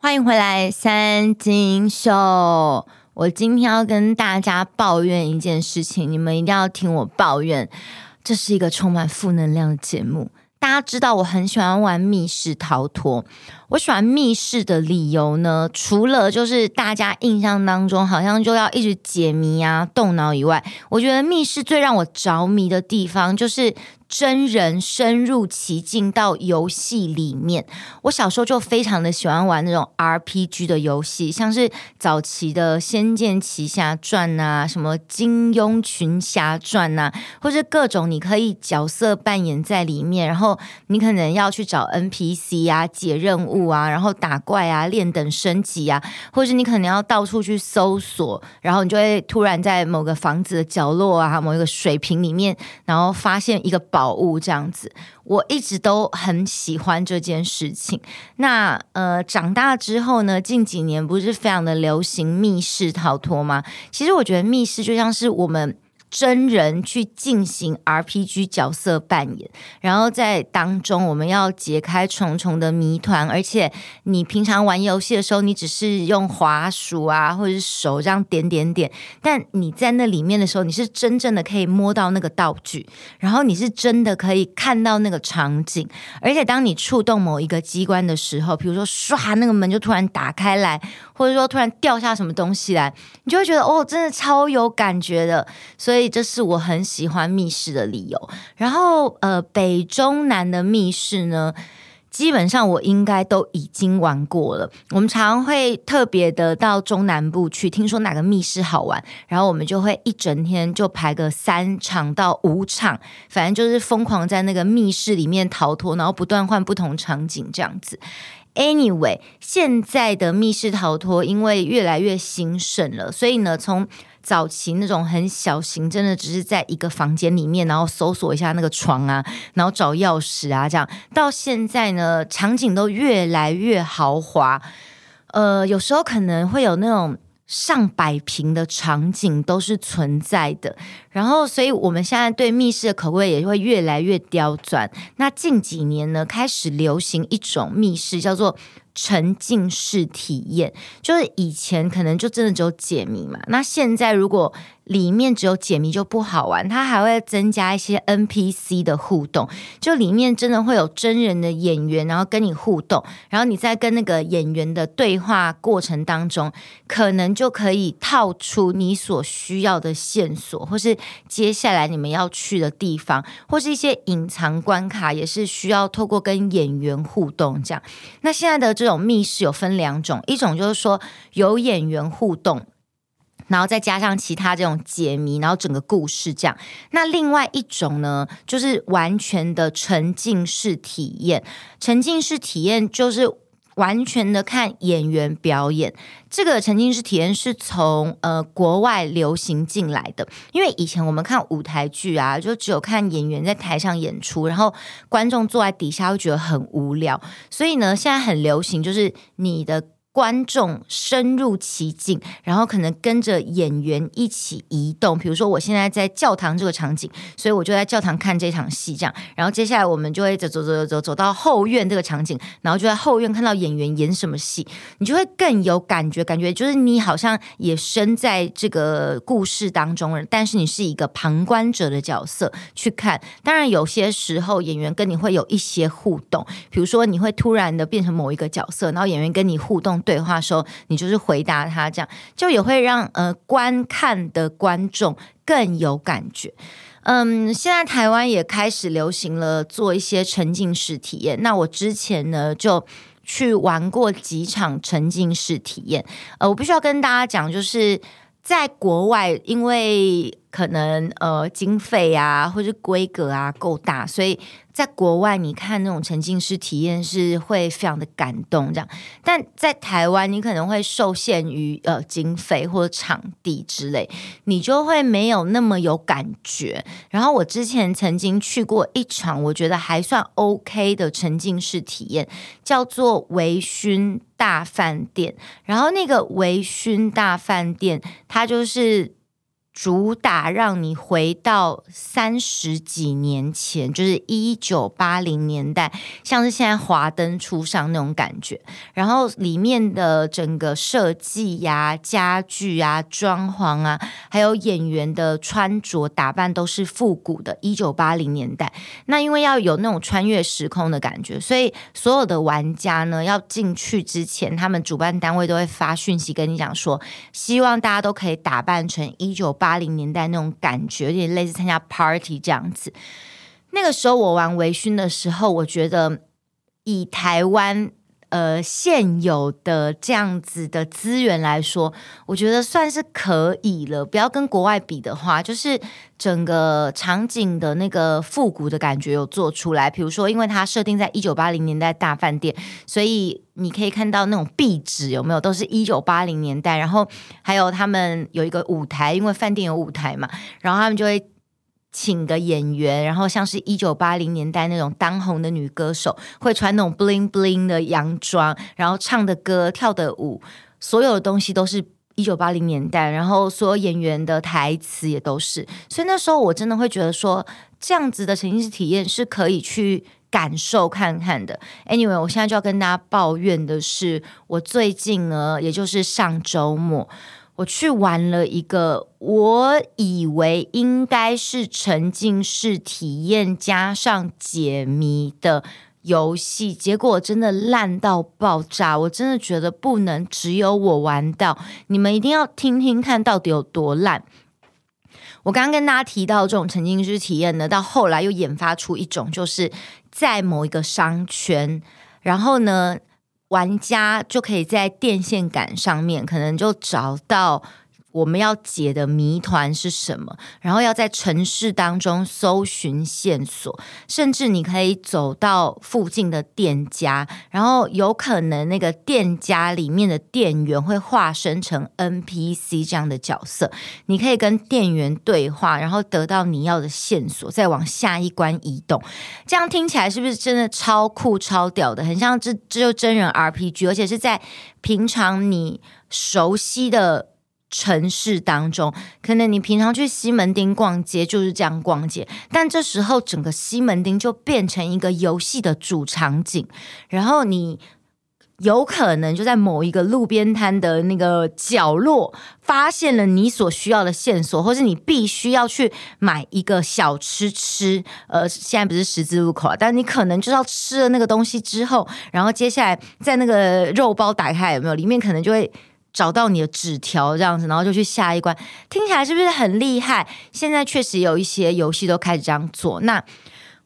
欢迎回来，三金秀。我今天要跟大家抱怨一件事情，你们一定要听我抱怨。这是一个充满负能量的节目。大家知道我很喜欢玩密室逃脱。我喜欢密室的理由呢，除了就是大家印象当中好像就要一直解谜啊、动脑以外，我觉得密室最让我着迷的地方就是。真人深入其境到游戏里面，我小时候就非常的喜欢玩那种 RPG 的游戏，像是早期的《仙剑奇侠传》啊，什么《金庸群侠传》啊，或是各种你可以角色扮演在里面，然后你可能要去找 NPC 啊、解任务啊，然后打怪啊、练等升级啊，或是你可能要到处去搜索，然后你就会突然在某个房子的角落啊、某一个水瓶里面，然后发现一个宝。宝物这样子，我一直都很喜欢这件事情。那呃，长大之后呢，近几年不是非常的流行密室逃脱吗？其实我觉得密室就像是我们。真人去进行 RPG 角色扮演，然后在当中我们要解开重重的谜团，而且你平常玩游戏的时候，你只是用滑鼠啊，或者是手这样点点点，但你在那里面的时候，你是真正的可以摸到那个道具，然后你是真的可以看到那个场景，而且当你触动某一个机关的时候，比如说唰，那个门就突然打开来，或者说突然掉下什么东西来，你就会觉得哦，真的超有感觉的，所以。所以这是我很喜欢密室的理由。然后，呃，北中南的密室呢，基本上我应该都已经玩过了。我们常会特别的到中南部去，听说哪个密室好玩，然后我们就会一整天就排个三场到五场，反正就是疯狂在那个密室里面逃脱，然后不断换不同场景这样子。Anyway，现在的密室逃脱因为越来越兴盛了，所以呢，从早期那种很小型，真的只是在一个房间里面，然后搜索一下那个床啊，然后找钥匙啊，这样。到现在呢，场景都越来越豪华，呃，有时候可能会有那种上百平的场景都是存在的。然后，所以我们现在对密室的口味也会越来越刁钻。那近几年呢，开始流行一种密室，叫做。沉浸式体验，就是以前可能就真的只有解谜嘛，那现在如果里面只有解谜就不好玩，它还会增加一些 NPC 的互动，就里面真的会有真人的演员，然后跟你互动，然后你在跟那个演员的对话过程当中，可能就可以套出你所需要的线索，或是接下来你们要去的地方，或是一些隐藏关卡，也是需要透过跟演员互动这样。那现在的这种密室有分两种，一种就是说有演员互动。然后再加上其他这种解谜，然后整个故事这样。那另外一种呢，就是完全的沉浸式体验。沉浸式体验就是完全的看演员表演。这个沉浸式体验是从呃国外流行进来的，因为以前我们看舞台剧啊，就只有看演员在台上演出，然后观众坐在底下会觉得很无聊。所以呢，现在很流行，就是你的。观众深入其境，然后可能跟着演员一起移动。比如说，我现在在教堂这个场景，所以我就在教堂看这场戏，这样。然后接下来我们就会走走走走走走到后院这个场景，然后就在后院看到演员演什么戏，你就会更有感觉，感觉就是你好像也身在这个故事当中，但是你是一个旁观者的角色去看。当然，有些时候演员跟你会有一些互动，比如说你会突然的变成某一个角色，然后演员跟你互动。对话时候，你就是回答他，这样就也会让呃观看的观众更有感觉。嗯，现在台湾也开始流行了做一些沉浸式体验。那我之前呢就去玩过几场沉浸式体验。呃，我必须要跟大家讲，就是在国外，因为可能呃经费啊或者规格啊够大，所以。在国外，你看那种沉浸式体验是会非常的感动，这样。但在台湾，你可能会受限于呃经费或者场地之类，你就会没有那么有感觉。然后我之前曾经去过一场，我觉得还算 OK 的沉浸式体验，叫做微醺大饭店。然后那个微醺大饭店，它就是。主打让你回到三十几年前，就是一九八零年代，像是现在华灯初上那种感觉。然后里面的整个设计呀、家具啊、装潢啊，还有演员的穿着打扮都是复古的，一九八零年代。那因为要有那种穿越时空的感觉，所以所有的玩家呢，要进去之前，他们主办单位都会发讯息跟你讲说，希望大家都可以打扮成一九八。八零年代那种感觉，有点类似参加 party 这样子。那个时候我玩微醺的时候，我觉得以台湾呃现有的这样子的资源来说，我觉得算是可以了。不要跟国外比的话，就是整个场景的那个复古的感觉有做出来。比如说，因为它设定在一九八零年代大饭店，所以。你可以看到那种壁纸有没有，都是一九八零年代，然后还有他们有一个舞台，因为饭店有舞台嘛，然后他们就会请个演员，然后像是一九八零年代那种当红的女歌手，会穿那种 bling bling 的洋装，然后唱的歌、跳的舞，所有的东西都是一九八零年代，然后所有演员的台词也都是，所以那时候我真的会觉得说，这样子的沉浸式体验是可以去。感受看看的。Anyway，我现在就要跟大家抱怨的是，我最近呢，也就是上周末，我去玩了一个我以为应该是沉浸式体验加上解谜的游戏，结果真的烂到爆炸。我真的觉得不能只有我玩到，你们一定要听听看到底有多烂。我刚刚跟大家提到这种沉浸式体验呢，到后来又研发出一种，就是在某一个商圈，然后呢，玩家就可以在电线杆上面，可能就找到。我们要解的谜团是什么？然后要在城市当中搜寻线索，甚至你可以走到附近的店家，然后有可能那个店家里面的店员会化身成 NPC 这样的角色，你可以跟店员对话，然后得到你要的线索，再往下一关移动。这样听起来是不是真的超酷、超屌的？很像这这就真人 RPG，而且是在平常你熟悉的。城市当中，可能你平常去西门町逛街就是这样逛街，但这时候整个西门町就变成一个游戏的主场景，然后你有可能就在某一个路边摊的那个角落发现了你所需要的线索，或是你必须要去买一个小吃吃。呃，现在不是十字路口啊，但你可能就要吃了那个东西之后，然后接下来在那个肉包打开有没有？里面可能就会。找到你的纸条这样子，然后就去下一关，听起来是不是很厉害？现在确实有一些游戏都开始这样做。那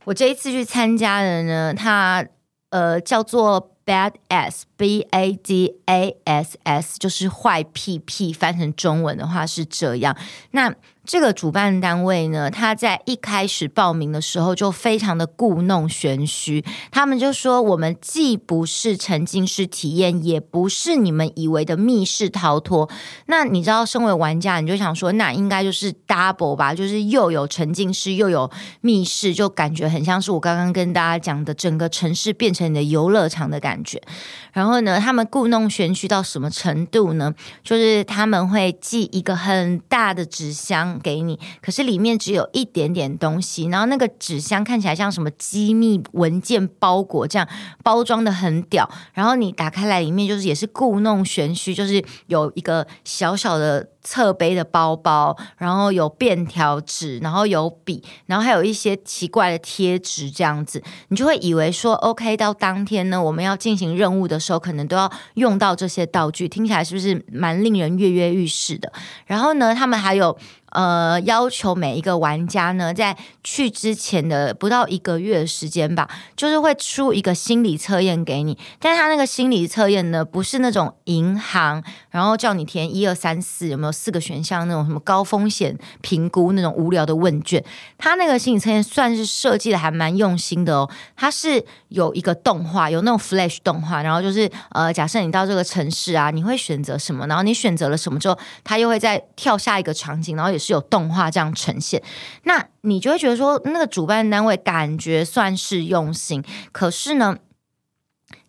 我这一次去参加的呢，它呃叫做 Bad Ass B A D A S S，就是坏屁屁，翻成中文的话是这样。那这个主办单位呢，他在一开始报名的时候就非常的故弄玄虚，他们就说我们既不是沉浸式体验，也不是你们以为的密室逃脱。那你知道，身为玩家，你就想说，那应该就是 double 吧，就是又有沉浸式又有密室，就感觉很像是我刚刚跟大家讲的，整个城市变成你的游乐场的感觉。然后然后呢，他们故弄玄虚到什么程度呢？就是他们会寄一个很大的纸箱。给你，可是里面只有一点点东西，然后那个纸箱看起来像什么机密文件包裹这样，包装的很屌，然后你打开来里面就是也是故弄玄虚，就是有一个小小的。侧背的包包，然后有便条纸，然后有笔，然后还有一些奇怪的贴纸，这样子，你就会以为说，OK，到当天呢，我们要进行任务的时候，可能都要用到这些道具，听起来是不是蛮令人跃跃欲试的？然后呢，他们还有呃要求每一个玩家呢，在去之前的不到一个月的时间吧，就是会出一个心理测验给你，但他那个心理测验呢，不是那种银行，然后叫你填一二三四有没有？四个选项那种什么高风险评估那种无聊的问卷，他那个心理测验算是设计的还蛮用心的哦。它是有一个动画，有那种 Flash 动画，然后就是呃，假设你到这个城市啊，你会选择什么？然后你选择了什么之后，他又会再跳下一个场景，然后也是有动画这样呈现。那你就会觉得说，那个主办单位感觉算是用心，可是呢，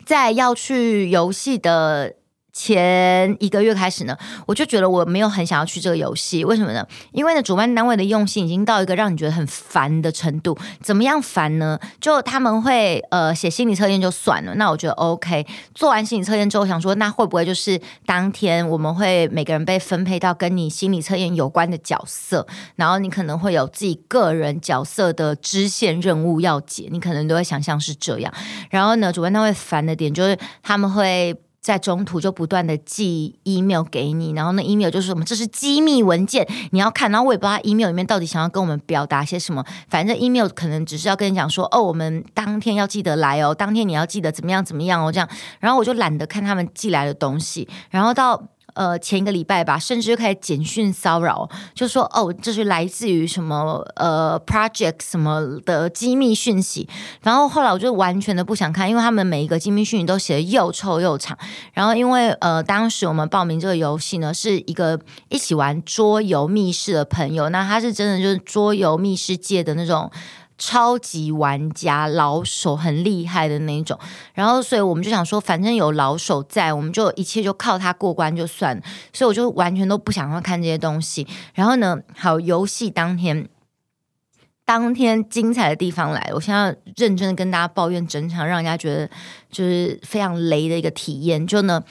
在要去游戏的。前一个月开始呢，我就觉得我没有很想要去这个游戏，为什么呢？因为呢，主办单位的用心已经到一个让你觉得很烦的程度。怎么样烦呢？就他们会呃写心理测验就算了，那我觉得 OK。做完心理测验之后，想说那会不会就是当天我们会每个人被分配到跟你心理测验有关的角色，然后你可能会有自己个人角色的支线任务要解，你可能都会想象是这样。然后呢，主办单位烦的点就是他们会。在中途就不断的寄 email 给你，然后那 email 就是什么，这是机密文件，你要看。然后我也不知道 email 里面到底想要跟我们表达些什么，反正 email 可能只是要跟你讲说，哦，我们当天要记得来哦，当天你要记得怎么样怎么样哦，这样。然后我就懒得看他们寄来的东西，然后到。呃，前一个礼拜吧，甚至就开始简讯骚扰，就说哦，这是来自于什么呃 project 什么的机密讯息。然后后来我就完全的不想看，因为他们每一个机密讯息都写的又臭又长。然后因为呃，当时我们报名这个游戏呢，是一个一起玩桌游密室的朋友，那他是真的就是桌游密室界的那种。超级玩家老手很厉害的那种，然后所以我们就想说，反正有老手在，我们就一切就靠他过关就算。所以我就完全都不想要看这些东西。然后呢，好，游戏当天，当天精彩的地方来了，我现在认真的跟大家抱怨整场让人家觉得就是非常雷的一个体验。就呢，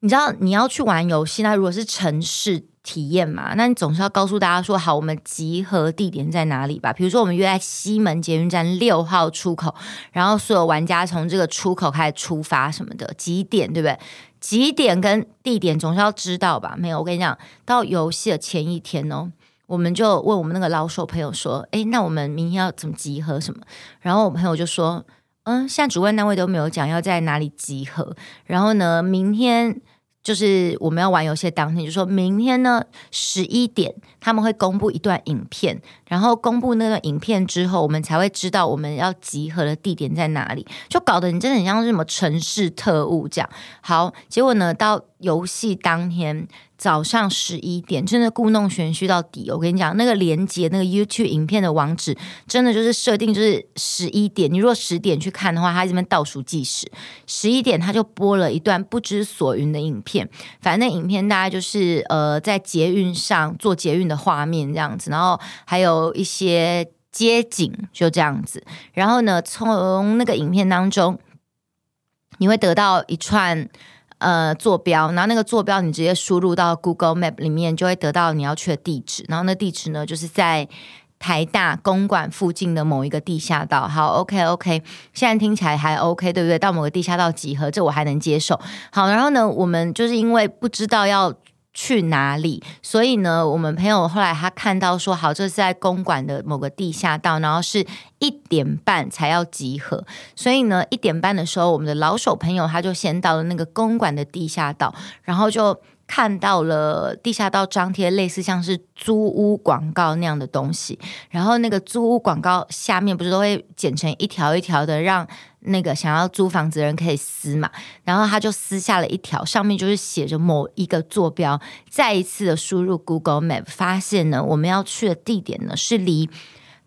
你知道你要去玩游戏，那如果是城市。体验嘛，那你总是要告诉大家说好，我们集合地点在哪里吧？比如说，我们约在西门捷运站六号出口，然后所有玩家从这个出口开始出发什么的，几点对不对？几点跟地点总是要知道吧？没有，我跟你讲，到游戏的前一天哦，我们就问我们那个老手朋友说，诶，那我们明天要怎么集合什么？然后我朋友就说，嗯，现在主办单位都没有讲要在哪里集合，然后呢，明天。就是我们要玩游戏的当天，就说明天呢十一点他们会公布一段影片，然后公布那段影片之后，我们才会知道我们要集合的地点在哪里。就搞得你真的很像是什么城市特务这样。好，结果呢到游戏当天。早上十一点，真的故弄玄虚到底。我跟你讲，那个连接那个 YouTube 影片的网址，真的就是设定就是十一点。你如果十点去看的话，它这边倒数计时，十一点它就播了一段不知所云的影片。反正那影片大概就是呃在捷运上做捷运的画面这样子，然后还有有一些街景就这样子。然后呢，从那个影片当中，你会得到一串。呃，坐标，然后那个坐标你直接输入到 Google Map 里面，就会得到你要去的地址。然后那地址呢，就是在台大公馆附近的某一个地下道。好，OK OK，现在听起来还 OK，对不对？到某个地下道集合，这我还能接受。好，然后呢，我们就是因为不知道要。去哪里？所以呢，我们朋友后来他看到说，好，这是在公馆的某个地下道，然后是一点半才要集合。所以呢，一点半的时候，我们的老手朋友他就先到了那个公馆的地下道，然后就看到了地下道张贴类似像是租屋广告那样的东西。然后那个租屋广告下面不是都会剪成一条一条的，让。那个想要租房子的人可以撕嘛，然后他就撕下了一条，上面就是写着某一个坐标。再一次的输入 Google Map，发现呢，我们要去的地点呢是离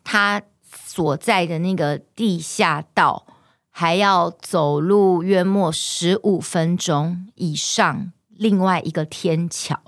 他所在的那个地下道还要走路约莫十五分钟以上。另外一个天桥，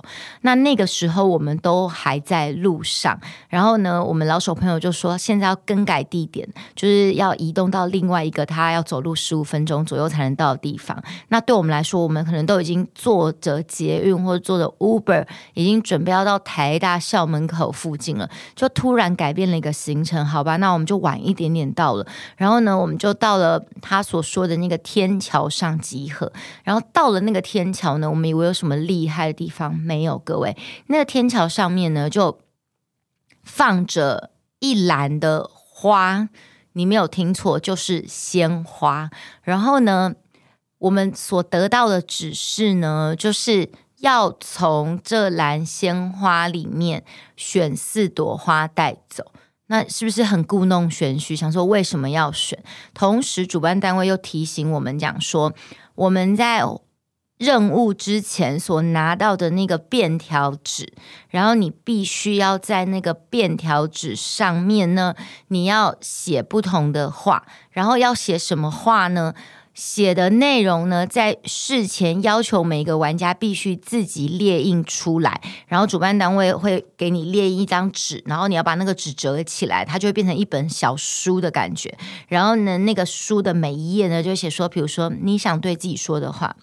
那那个时候我们都还在路上，然后呢，我们老手朋友就说现在要更改地点，就是要移动到另外一个他要走路十五分钟左右才能到的地方。那对我们来说，我们可能都已经坐着捷运或者坐着 Uber，已经准备要到台大校门口附近了，就突然改变了一个行程，好吧，那我们就晚一点点到了。然后呢，我们就到了他所说的那个天桥上集合。然后到了那个天桥呢，我们以为。有什么厉害的地方没有？各位，那个天桥上面呢，就放着一篮的花，你没有听错，就是鲜花。然后呢，我们所得到的指示呢，就是要从这篮鲜花里面选四朵花带走。那是不是很故弄玄虚？想说为什么要选？同时，主办单位又提醒我们讲说，我们在。任务之前所拿到的那个便条纸，然后你必须要在那个便条纸上面呢，你要写不同的话，然后要写什么话呢？写的内容呢，在事前要求每一个玩家必须自己列印出来，然后主办单位会给你列印一张纸，然后你要把那个纸折起来，它就会变成一本小书的感觉。然后呢，那个书的每一页呢，就写说，比如说你想对自己说的话，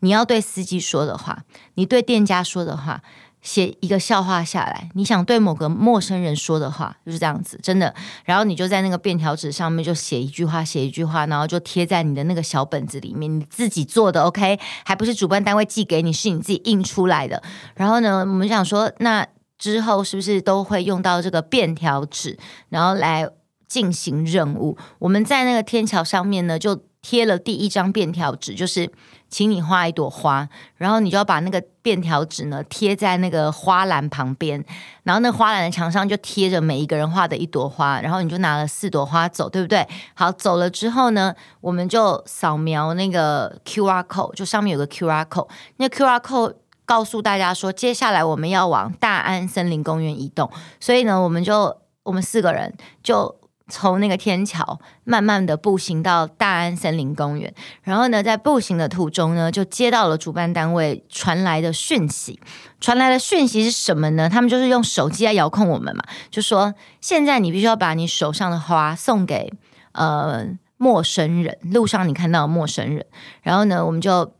你要对司机说的话，你对店家说的话。写一个笑话下来，你想对某个陌生人说的话就是这样子，真的。然后你就在那个便条纸上面就写一句话，写一句话，然后就贴在你的那个小本子里面，你自己做的，OK？还不是主办单位寄给你，是你自己印出来的。然后呢，我们想说，那之后是不是都会用到这个便条纸，然后来进行任务？我们在那个天桥上面呢，就贴了第一张便条纸，就是。请你画一朵花，然后你就要把那个便条纸呢贴在那个花篮旁边，然后那花篮的墙上就贴着每一个人画的一朵花，然后你就拿了四朵花走，对不对？好，走了之后呢，我们就扫描那个 QR code，就上面有个 QR code，那 QR code 告诉大家说，接下来我们要往大安森林公园移动，所以呢，我们就我们四个人就。从那个天桥慢慢的步行到大安森林公园，然后呢，在步行的途中呢，就接到了主办单位传来的讯息。传来的讯息是什么呢？他们就是用手机来遥控我们嘛，就说现在你必须要把你手上的花送给呃陌生人，路上你看到陌生人。然后呢，我们就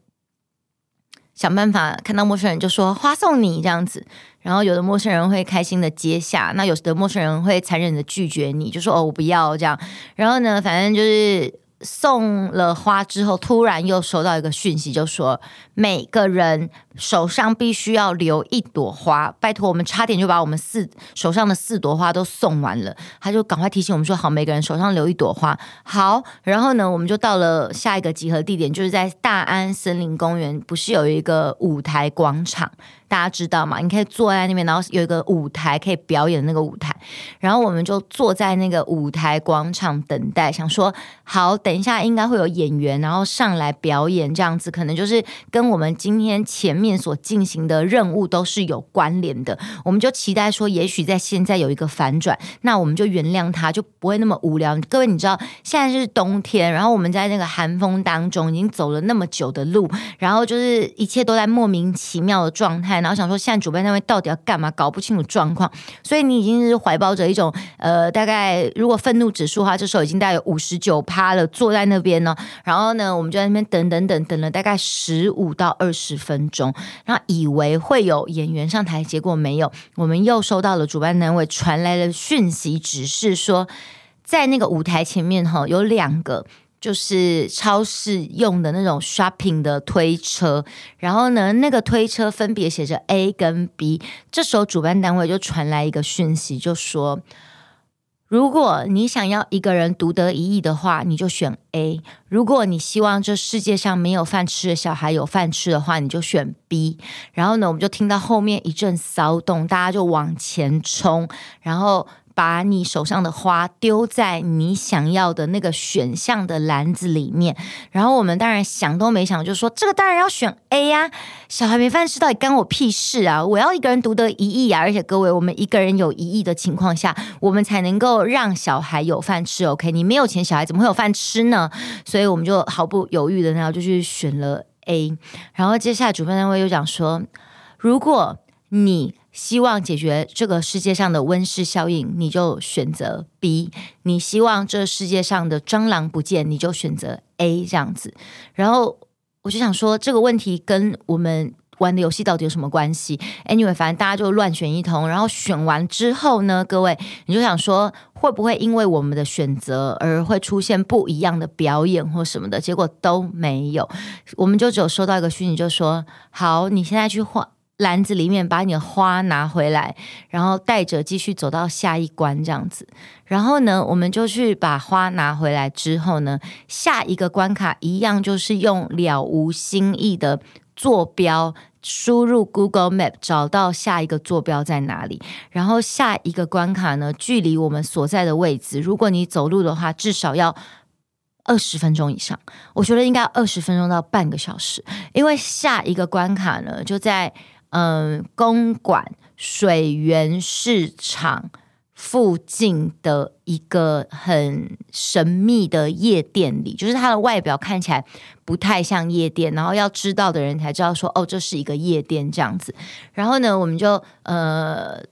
想办法看到陌生人就说花送你这样子。然后有的陌生人会开心的接下，那有的陌生人会残忍的拒绝你，就说哦，我不要这样。然后呢，反正就是。送了花之后，突然又收到一个讯息，就说每个人手上必须要留一朵花。拜托，我们差点就把我们四手上的四朵花都送完了。他就赶快提醒我们说：“好，每个人手上留一朵花。”好，然后呢，我们就到了下一个集合地点，就是在大安森林公园，不是有一个舞台广场？大家知道吗？你可以坐在那边，然后有一个舞台可以表演的那个舞台。然后我们就坐在那个舞台广场等待，想说好。等一下，应该会有演员，然后上来表演，这样子可能就是跟我们今天前面所进行的任务都是有关联的。我们就期待说，也许在现在有一个反转，那我们就原谅他，就不会那么无聊。各位，你知道现在是冬天，然后我们在那个寒风当中已经走了那么久的路，然后就是一切都在莫名其妙的状态，然后想说现在主办单位到底要干嘛，搞不清楚状况，所以你已经是怀抱着一种呃，大概如果愤怒指数的话，这时候已经大概有五十九趴了。坐在那边呢，然后呢，我们就在那边等等等等了大概十五到二十分钟，然后以为会有演员上台，结果没有。我们又收到了主办单位传来的讯息，指示说，在那个舞台前面哈，有两个就是超市用的那种 shopping 的推车，然后呢，那个推车分别写着 A 跟 B。这时候主办单位就传来一个讯息，就说。如果你想要一个人独得一忆的话，你就选 A；如果你希望这世界上没有饭吃的小孩有饭吃的话，你就选 B。然后呢，我们就听到后面一阵骚动，大家就往前冲，然后。把你手上的花丢在你想要的那个选项的篮子里面，然后我们当然想都没想就说这个当然要选 A 呀，小孩没饭吃到底干我屁事啊！我要一个人独得一亿啊！而且各位，我们一个人有一亿的情况下，我们才能够让小孩有饭吃。OK，你没有钱，小孩怎么会有饭吃呢？所以我们就毫不犹豫的，然后就去选了 A。然后接下来主办单位又讲说，如果你希望解决这个世界上的温室效应，你就选择 B；你希望这世界上的蟑螂不见，你就选择 A 这样子。然后我就想说，这个问题跟我们玩的游戏到底有什么关系？Anyway，反正大家就乱选一通。然后选完之后呢，各位你就想说，会不会因为我们的选择而会出现不一样的表演或什么的？结果都没有，我们就只有收到一个讯息，就说：好，你现在去换。篮子里面把你的花拿回来，然后带着继续走到下一关这样子。然后呢，我们就去把花拿回来之后呢，下一个关卡一样就是用了无新意的坐标输入 Google Map 找到下一个坐标在哪里。然后下一个关卡呢，距离我们所在的位置，如果你走路的话，至少要二十分钟以上。我觉得应该二十分钟到半个小时，因为下一个关卡呢就在。嗯，公馆、水源市场附近的一个很神秘的夜店里，就是它的外表看起来不太像夜店，然后要知道的人才知道说，哦，这是一个夜店这样子。然后呢，我们就呃。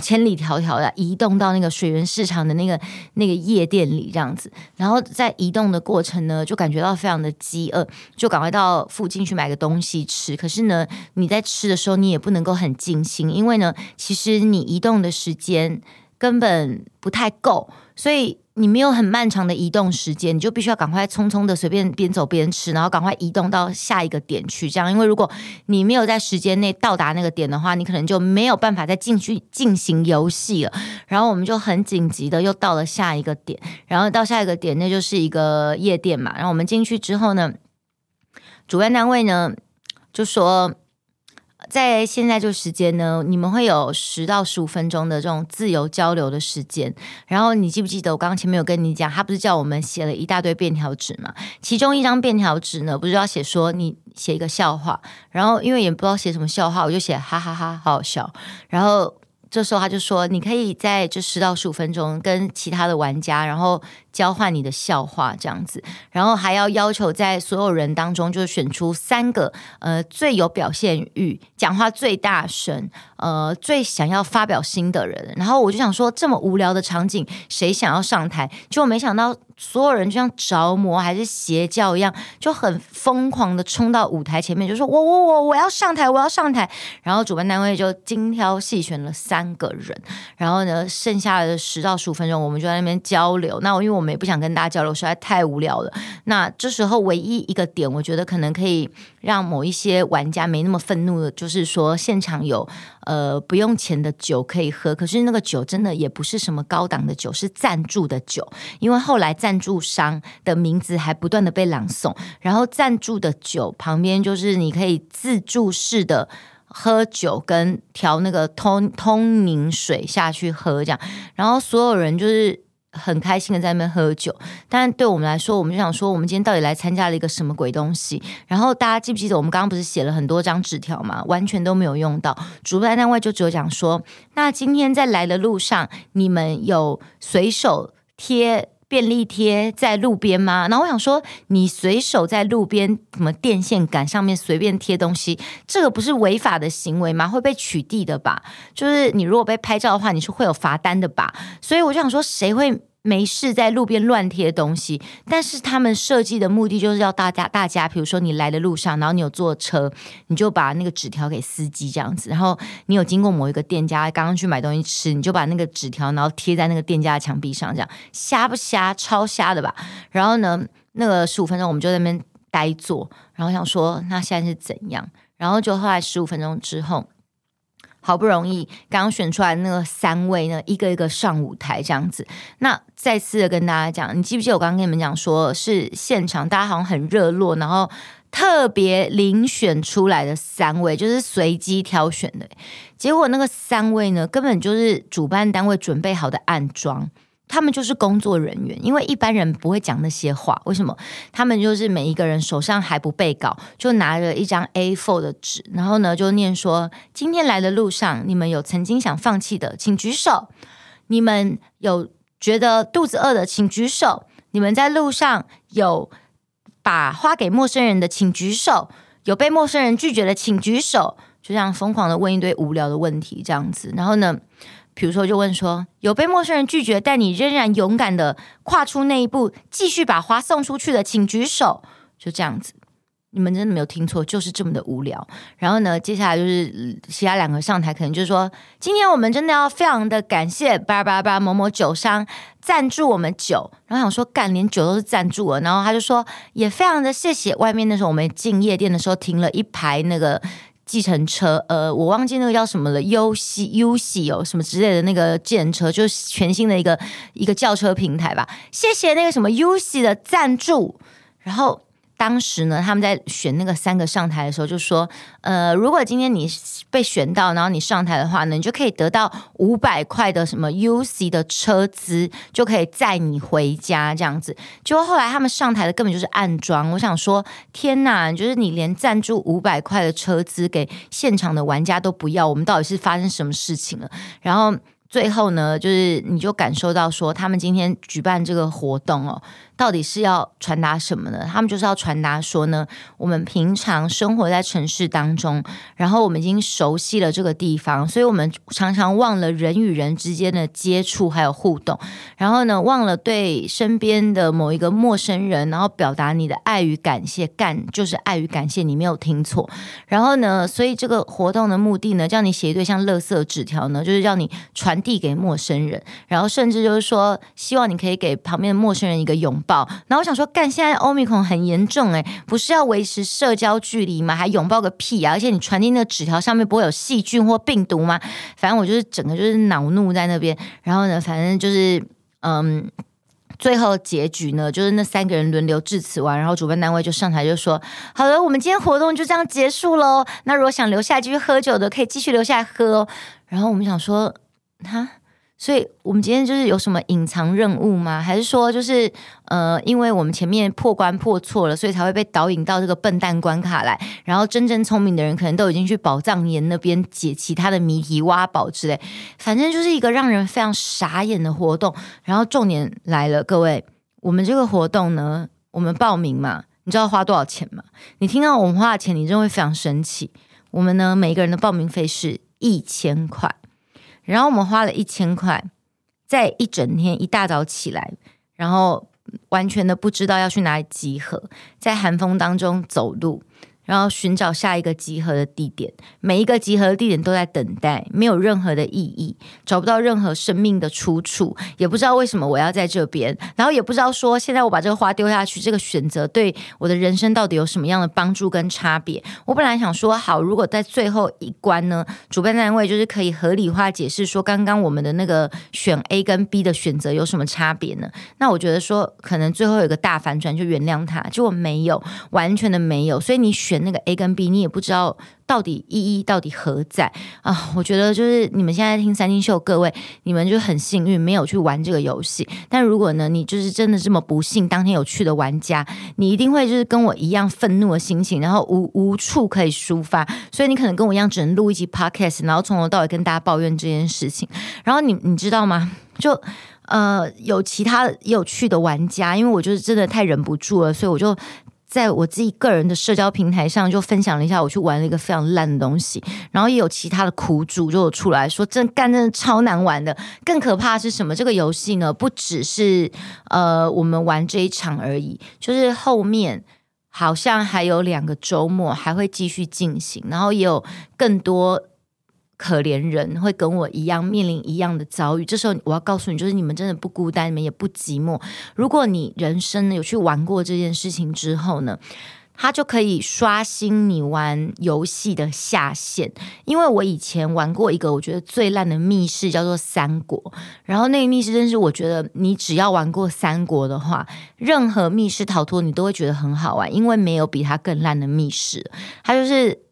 千里迢迢的移动到那个水源市场的那个那个夜店里，这样子，然后在移动的过程呢，就感觉到非常的饥饿，就赶快到附近去买个东西吃。可是呢，你在吃的时候，你也不能够很尽兴，因为呢，其实你移动的时间根本不太够，所以。你没有很漫长的移动时间，你就必须要赶快匆匆的随便边走边吃，然后赶快移动到下一个点去。这样，因为如果你没有在时间内到达那个点的话，你可能就没有办法再进去进行游戏了。然后我们就很紧急的又到了下一个点，然后到下一个点那就是一个夜店嘛。然后我们进去之后呢，主办单位呢就说。在现在这个时间呢，你们会有十到十五分钟的这种自由交流的时间。然后你记不记得我刚刚前面有跟你讲，他不是叫我们写了一大堆便条纸嘛？其中一张便条纸呢，不是要写说你写一个笑话。然后因为也不知道写什么笑话，我就写哈哈哈，好好笑。然后这时候他就说，你可以在这十到十五分钟跟其他的玩家，然后。交换你的笑话这样子，然后还要要求在所有人当中，就选出三个呃最有表现欲、讲话最大声、呃最想要发表心的人。然后我就想说，这么无聊的场景，谁想要上台？结果没想到所有人就像着魔还是邪教一样，就很疯狂的冲到舞台前面，就说我我我我要上台，我要上台。然后主办单位就精挑细选了三个人，然后呢，剩下的十到十五分钟，我们就在那边交流。那我因为我们。我们也不想跟大家交流，实在太无聊了。那这时候唯一一个点，我觉得可能可以让某一些玩家没那么愤怒的，就是说现场有呃不用钱的酒可以喝，可是那个酒真的也不是什么高档的酒，是赞助的酒。因为后来赞助商的名字还不断的被朗诵，然后赞助的酒旁边就是你可以自助式的喝酒跟调那个通通宁水下去喝这样，然后所有人就是。很开心的在那边喝酒，但对我们来说，我们就想说，我们今天到底来参加了一个什么鬼东西？然后大家记不记得，我们刚刚不是写了很多张纸条嘛？完全都没有用到。主办单位就只有讲说，那今天在来的路上，你们有随手贴便利贴在路边吗？然后我想说，你随手在路边什么电线杆上面随便贴东西，这个不是违法的行为吗？会被取缔的吧？就是你如果被拍照的话，你是会有罚单的吧？所以我就想说，谁会？没事，在路边乱贴东西，但是他们设计的目的就是要大家，大家，比如说你来的路上，然后你有坐车，你就把那个纸条给司机这样子，然后你有经过某一个店家，刚刚去买东西吃，你就把那个纸条，然后贴在那个店家的墙壁上，这样瞎不瞎？超瞎的吧？然后呢，那个十五分钟我们就在那边呆坐，然后想说那现在是怎样？然后就后来十五分钟之后。好不容易刚刚选出来那个三位呢，一个一个上舞台这样子。那再次的跟大家讲，你记不记得我刚刚跟你们讲说，是现场大家好像很热络，然后特别遴选出来的三位，就是随机挑选的。结果那个三位呢，根本就是主办单位准备好的暗装。他们就是工作人员，因为一般人不会讲那些话。为什么？他们就是每一个人手上还不备稿，就拿着一张 A4 的纸，然后呢就念说：今天来的路上，你们有曾经想放弃的，请举手；你们有觉得肚子饿的，请举手；你们在路上有把花给陌生人的，请举手；有被陌生人拒绝的，请举手。就这样疯狂的问一堆无聊的问题，这样子。然后呢，比如说，就问说，有被陌生人拒绝，但你仍然勇敢的跨出那一步，继续把花送出去的，请举手。就这样子，你们真的没有听错，就是这么的无聊。然后呢，接下来就是其他两个上台，可能就是说，今天我们真的要非常的感谢叭叭叭某某酒商赞助我们酒。然后想说，干连酒都是赞助了。然后他就说，也非常的谢谢外面那时候我们进夜店的时候停了一排那个。计程车，呃，我忘记那个叫什么了，U C U C 哦，什么之类的那个计程车，就是全新的一个一个轿车平台吧。谢谢那个什么 U C 的赞助，然后。当时呢，他们在选那个三个上台的时候，就说：“呃，如果今天你被选到，然后你上台的话呢，你就可以得到五百块的什么 UC 的车资，就可以载你回家这样子。”结果后来他们上台的根本就是暗装。我想说，天哪，就是你连赞助五百块的车资给现场的玩家都不要，我们到底是发生什么事情了？然后。最后呢，就是你就感受到说，他们今天举办这个活动哦。到底是要传达什么呢？他们就是要传达说呢，我们平常生活在城市当中，然后我们已经熟悉了这个地方，所以我们常常忘了人与人之间的接触还有互动，然后呢，忘了对身边的某一个陌生人，然后表达你的爱与感谢。干就是爱与感谢，你没有听错。然后呢，所以这个活动的目的呢，叫你写一堆像垃圾纸条呢，就是叫你传递给陌生人，然后甚至就是说，希望你可以给旁边的陌生人一个拥抱，然后我想说，干现在欧米孔很严重诶，不是要维持社交距离吗？还拥抱个屁啊！而且你传递那个纸条上面不会有细菌或病毒吗？反正我就是整个就是恼怒在那边。然后呢，反正就是嗯，最后结局呢，就是那三个人轮流致辞完，然后主办单位就上台就说：“好了，我们今天活动就这样结束喽。那如果想留下来继续喝酒的，可以继续留下来喝哦。”然后我们想说，哈。所以我们今天就是有什么隐藏任务吗？还是说就是呃，因为我们前面破关破错了，所以才会被导引到这个笨蛋关卡来？然后真正聪明的人可能都已经去宝藏岩那边解其他的谜题、挖宝之类。反正就是一个让人非常傻眼的活动。然后重点来了，各位，我们这个活动呢，我们报名嘛，你知道花多少钱吗？你听到我们花的钱，你真会非常生气。我们呢，每个人的报名费是一千块。然后我们花了一千块，在一整天一大早起来，然后完全的不知道要去哪里集合，在寒风当中走路。然后寻找下一个集合的地点，每一个集合的地点都在等待，没有任何的意义，找不到任何生命的出处，也不知道为什么我要在这边，然后也不知道说现在我把这个花丢下去，这个选择对我的人生到底有什么样的帮助跟差别？我本来想说好，如果在最后一关呢，主办单位就是可以合理化解释说，刚刚我们的那个选 A 跟 B 的选择有什么差别呢？那我觉得说可能最后有个大反转就原谅他，结果没有，完全的没有，所以你选。那个 A 跟 B，你也不知道到底意义到底何在啊？我觉得就是你们现在听三金秀，各位你们就很幸运，没有去玩这个游戏。但如果呢，你就是真的这么不幸，当天有去的玩家，你一定会就是跟我一样愤怒的心情，然后无无处可以抒发，所以你可能跟我一样，只能录一集 Podcast，然后从头到尾跟大家抱怨这件事情。然后你你知道吗？就呃有其他有趣的玩家，因为我就是真的太忍不住了，所以我就。在我自己个人的社交平台上，就分享了一下我去玩了一个非常烂的东西，然后也有其他的苦主就出来说，真干真的超难玩的。更可怕的是什么？这个游戏呢，不只是呃我们玩这一场而已，就是后面好像还有两个周末还会继续进行，然后也有更多。可怜人会跟我一样面临一样的遭遇，这时候我要告诉你，就是你们真的不孤单，你们也不寂寞。如果你人生有去玩过这件事情之后呢，它就可以刷新你玩游戏的下限。因为我以前玩过一个我觉得最烂的密室，叫做三国。然后那个密室真是我觉得你只要玩过三国的话，任何密室逃脱你都会觉得很好玩，因为没有比它更烂的密室。它就是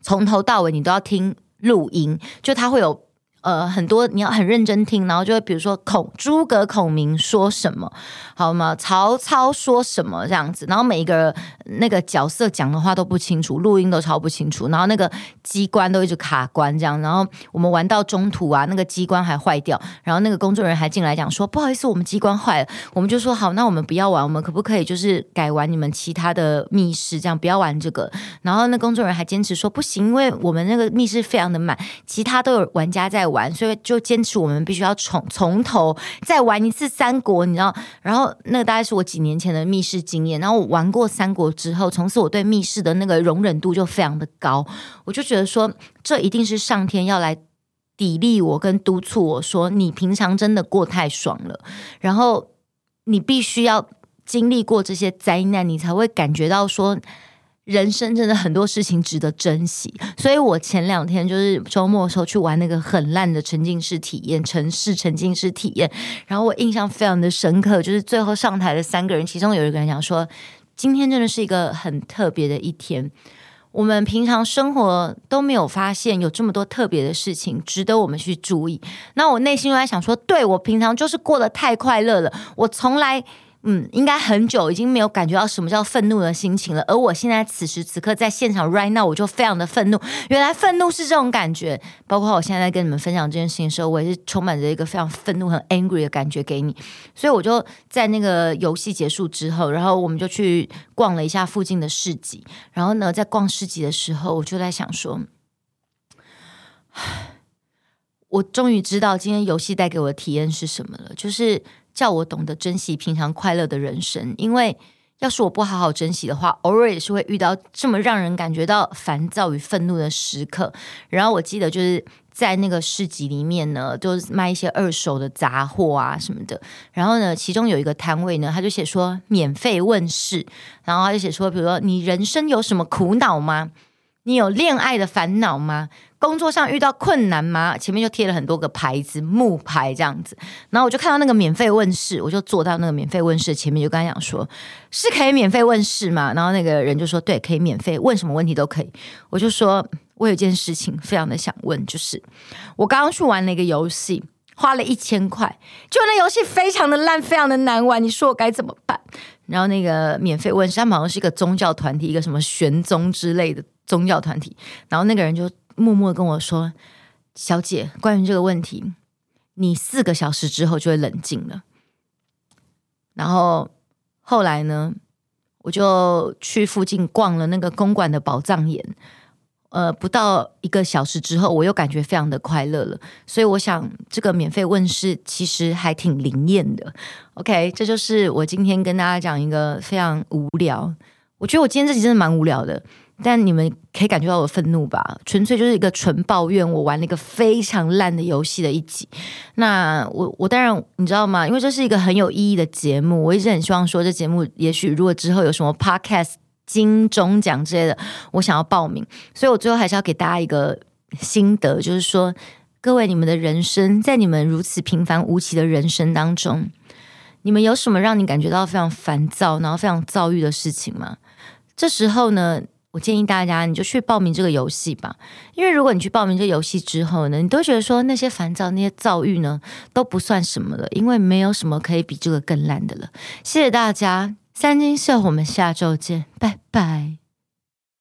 从头到尾你都要听。录音就他会有。呃，很多你要很认真听，然后就会比如说孔诸葛孔明说什么，好吗？曹操说什么这样子，然后每一个人那个角色讲的话都不清楚，录音都超不清楚，然后那个机关都一直卡关这样，然后我们玩到中途啊，那个机关还坏掉，然后那个工作人员还进来讲说不好意思，我们机关坏了，我们就说好，那我们不要玩，我们可不可以就是改玩你们其他的密室，这样不要玩这个？然后那工作人员还坚持说不行，因为我们那个密室非常的满，其他都有玩家在玩，所以就坚持我们必须要从从头再玩一次三国，你知道？然后那个大概是我几年前的密室经验。然后我玩过三国之后，从此我对密室的那个容忍度就非常的高。我就觉得说，这一定是上天要来砥砺我跟督促我说，你平常真的过太爽了，然后你必须要经历过这些灾难，你才会感觉到说。人生真的很多事情值得珍惜，所以我前两天就是周末的时候去玩那个很烂的沉浸式体验，城市沉浸式体验，然后我印象非常的深刻，就是最后上台的三个人，其中有一个人讲说，今天真的是一个很特别的一天，我们平常生活都没有发现有这么多特别的事情值得我们去注意。那我内心就在想说，对，我平常就是过得太快乐了，我从来。嗯，应该很久已经没有感觉到什么叫愤怒的心情了。而我现在此时此刻在现场，right now，我就非常的愤怒。原来愤怒是这种感觉，包括我现在在跟你们分享这件事情的时候，我也是充满着一个非常愤怒、很 angry 的感觉给你。所以我就在那个游戏结束之后，然后我们就去逛了一下附近的市集。然后呢，在逛市集的时候，我就在想说，我终于知道今天游戏带给我的体验是什么了，就是。叫我懂得珍惜平常快乐的人生，因为要是我不好好珍惜的话，偶尔也是会遇到这么让人感觉到烦躁与愤怒的时刻。然后我记得就是在那个市集里面呢，就是卖一些二手的杂货啊什么的。然后呢，其中有一个摊位呢，他就写说免费问世，然后他就写说，比如说你人生有什么苦恼吗？你有恋爱的烦恼吗？工作上遇到困难吗？前面就贴了很多个牌子，木牌这样子。然后我就看到那个免费问世，我就坐到那个免费问世前面，就跟他讲说：“是可以免费问世吗？”然后那个人就说：“对，可以免费问什么问题都可以。”我就说：“我有件事情非常的想问，就是我刚刚去玩了一个游戏，花了一千块，就那游戏非常的烂，非常的难玩，你说我该怎么办？”然后那个免费问世，他好像是一个宗教团体，一个什么玄宗之类的宗教团体。然后那个人就。默默跟我说：“小姐，关于这个问题，你四个小时之后就会冷静了。”然后后来呢，我就去附近逛了那个公馆的宝藏岩。呃，不到一个小时之后，我又感觉非常的快乐了。所以我想，这个免费问世其实还挺灵验的。OK，这就是我今天跟大家讲一个非常无聊。我觉得我今天这集真的蛮无聊的。但你们可以感觉到我愤怒吧？纯粹就是一个纯抱怨，我玩了一个非常烂的游戏的一集。那我我当然你知道吗？因为这是一个很有意义的节目，我一直很希望说这节目，也许如果之后有什么 podcast 金钟奖之类的，我想要报名。所以我最后还是要给大家一个心得，就是说，各位你们的人生，在你们如此平凡无奇的人生当中，你们有什么让你感觉到非常烦躁，然后非常躁郁的事情吗？这时候呢？我建议大家，你就去报名这个游戏吧。因为如果你去报名这个游戏之后呢，你都觉得说那些烦躁、那些躁郁呢都不算什么了，因为没有什么可以比这个更烂的了。谢谢大家，三金秀，我们下周见，拜拜。